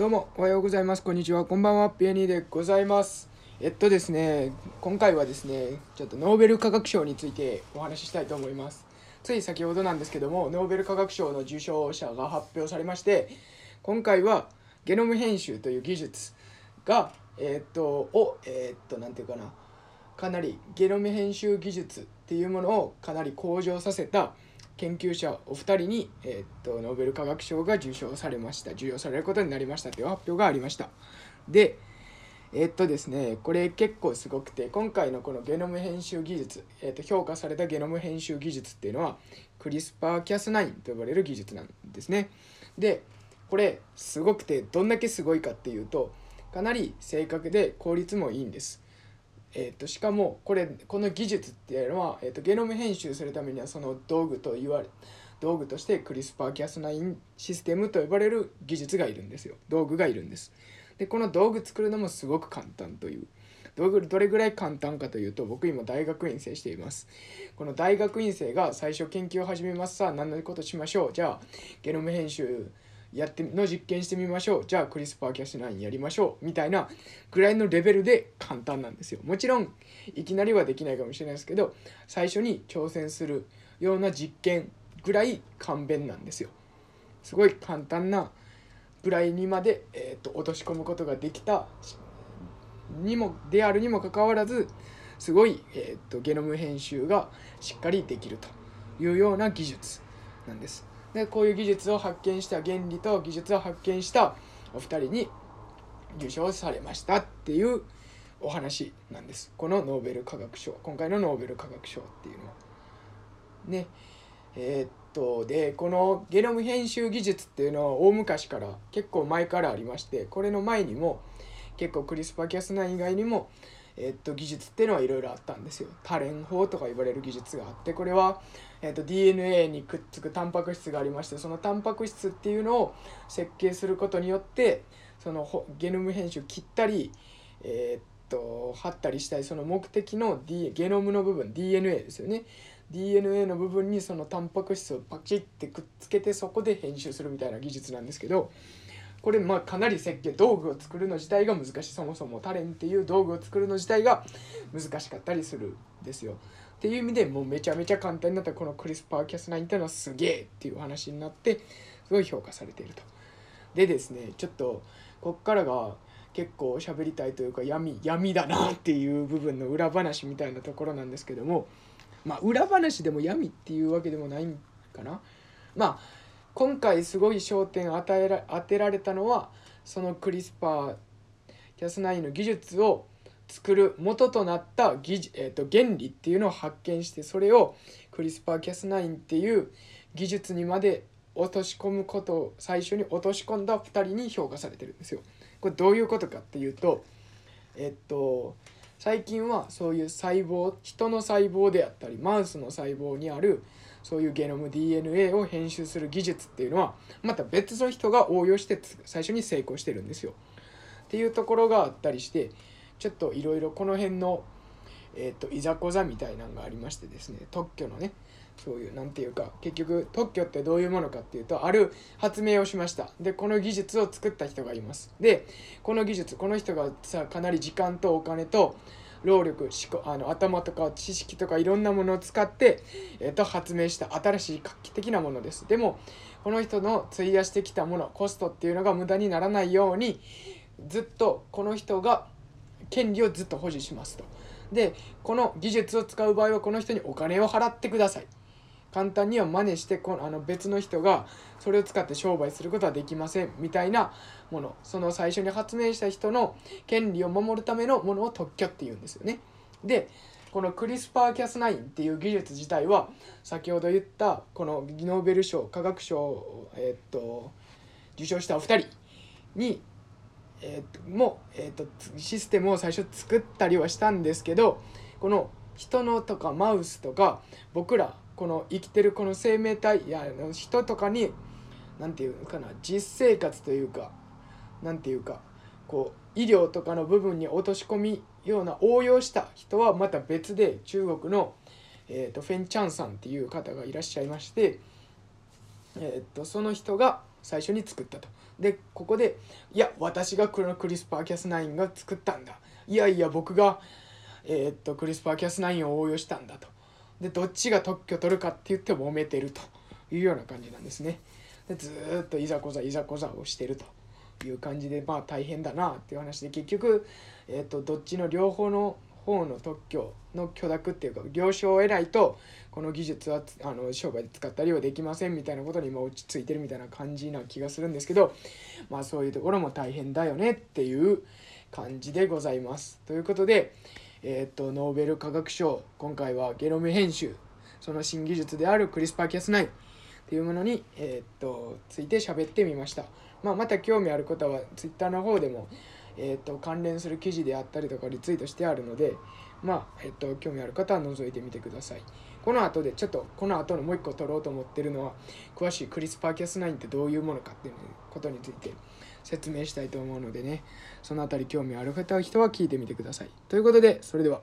どうもおはようございます。こんにちは。こんばんは。ピエニーでございます。えっとですね今回はですねちょっとノーベル化学賞についてお話ししたいと思います。つい先ほどなんですけどもノーベル化学賞の受賞者が発表されまして今回はゲノム編集という技術がえっとをえっと何て言うかな。かなりゲノム編集技術っていうものをかなり向上させた研究者お二人に、え、っとノーベル化学賞が受賞されました。授与されることになりましたという発表がありました。でえ、っとですねこれ結構すごくて今回のこのゲノム編集技術、え、っと評価されたゲノム編集技術っていうのはクリスパーキャス9と呼ばれる技術なんですね。でこれすごくてどんだけすごいかっていうとかなり正確で効率もいいんです。えーと、しかもこれこの技術っていうのは、えーと、ゲノム編集するためにはその道具と言われ道具としてクリスパーキャス9システムと呼ばれる技術がいるんですよ。道具がいるんです。でこの道具作るのもすごく簡単という。道具どれぐらい簡単かというと僕今大学院生しています。この大学院生が最初研究を始めますさあ何のことしましょう？じゃあゲノム編集やっての実験してみましょう。じゃあクリスパーキャス9やりましょう。みたいなぐらいのレベルで簡単なんですよ。もちろんいきなりはできないかもしれないですけど最初に挑戦するような実験ぐらい簡便なんですよ。すごい簡単なぐらいにまで、えーと、落とし込むことができたにもであるにもかかわらずすごい、えーとゲノム編集がしっかりできるというような技術なんです。でこういう技術を発見した原理と技術を発見したお二人に受賞されましたっていうお話なんです。このノーベル化学賞。今回のノーベル化学賞っていうのは。ね。えー、っとでこのゲノム編集技術っていうのは大昔から結構前からありましてこれの前にも結構クリスパーキャス9以外にもえっと、技術っていうのはいろいろあったんですよ。多連法とか言われる技術があってこれは、えっと、DNA にくっつくタンパク質がありましてそのタンパク質っていうのを設計することによってそのゲノム編集切ったり、え、っと貼ったりしたいその目的の、D、ゲノムの部分 DNA ですよね DNA の部分にそのタンパク質をパチッてくっつけてそこで編集するみたいな技術なんですけどこれまあかなり設計道具を作るの自体が難しいそもそもタレンっていう道具を作るの自体が難しかったりするんですよ。っていう意味でもうめちゃめちゃ簡単になったこのクリスパーキャス9っていうのはすげえっていう話になってすごい評価されていると。でですねちょっとこっからが結構喋りたいというか闇闇だなっていう部分の裏話みたいなところなんですけどもまあ裏話でも闇っていうわけでもないんかな。まあ今回すごい焦点与えら当てられたのはそのクリスパーキャス9の技術を作る元となった技、えー、と原理っていうのを発見してそれをクリスパーキャス9っていう技術にまで落とし込むことを最初に落とし込んだ2人に評価されてるんですよ。これどういうことかっていうとえっと最近はそういう細胞人の細胞であったりマウスの細胞にあるそういうゲノム DNA を編集する技術っていうのはまた別の人が応用して最初に成功してるんですよ。っていうところがあったりしてちょっといろいろこの辺の、えーと、いざこざみたいなのがありましてですね特許のねそういう何て言うか結局特許ってどういうものかっていうとある発明をしましたでこの技術を作った人がいますでこの技術この人がさかなり時間とお金と労力思考あの頭とか知識とかいろんなものを使って、えー、と発明した新しい画期的なものです。でもこの人の費やしてきたものコストっていうのが無駄にならないようにずっとこの人が権利をずっと保持しますと。でこの技術を使う場合はこの人にお金を払ってください。簡単には真似してこのあの別の人がそれを使って商売することはできませんみたいなものその最初に発明した人の権利を守るためのものを特許っていうんですよね。でこのクリスパーキャス9っていう技術自体は先ほど言ったこのノーベル賞科学賞を、え、っと受賞したお二人に、え、っとも、え、っとシステムを最初作ったりはしたんですけどこの人のとかマウスとか僕らこの生きてるこの生命体や人とかに何て言うかな実生活というか何て言うかこう医療とかの部分に落とし込みような応用した人はまた別で中国の、えーと、フェン・チャンさんっていう方がいらっしゃいまして、えーと、その人が最初に作ったと。でここでいや私がこのクリスパー・キャス9が作ったんだいやいや僕が、えー、っとクリスパー・キャス9を応用したんだとでどっちが特許取るかって言って揉めてるというような感じなんですねでずっといざこざいざこざをしてるという感じでまあ大変だなっていう話で結局、えー、とどっちの両方の方の特許の許諾っていうか了承を得ないとこの技術はあの商売で使ったりはできませんみたいなことに今落ち着いてるみたいな感じな気がするんですけどまあそういうところも大変だよねっていう感じでございます。ということで、えー、とノーベル化学賞今回はゲノム編集その新技術であるクリスパー・キャス9っていうものに、えー、とついて喋ってみました。まあ、また興味ある方は Twitter の方でも、えー、と関連する記事であったりとかリツイートしてあるので、まあえー、と興味ある方は覗いてみてください。この後でちょっとこの後のもう一個取ろうと思ってるのは詳しいクリスパーキャス9ってどういうものかっていうことについて説明したいと思うのでねその辺り興味ある方は聞いてみてください。ということでそれでは。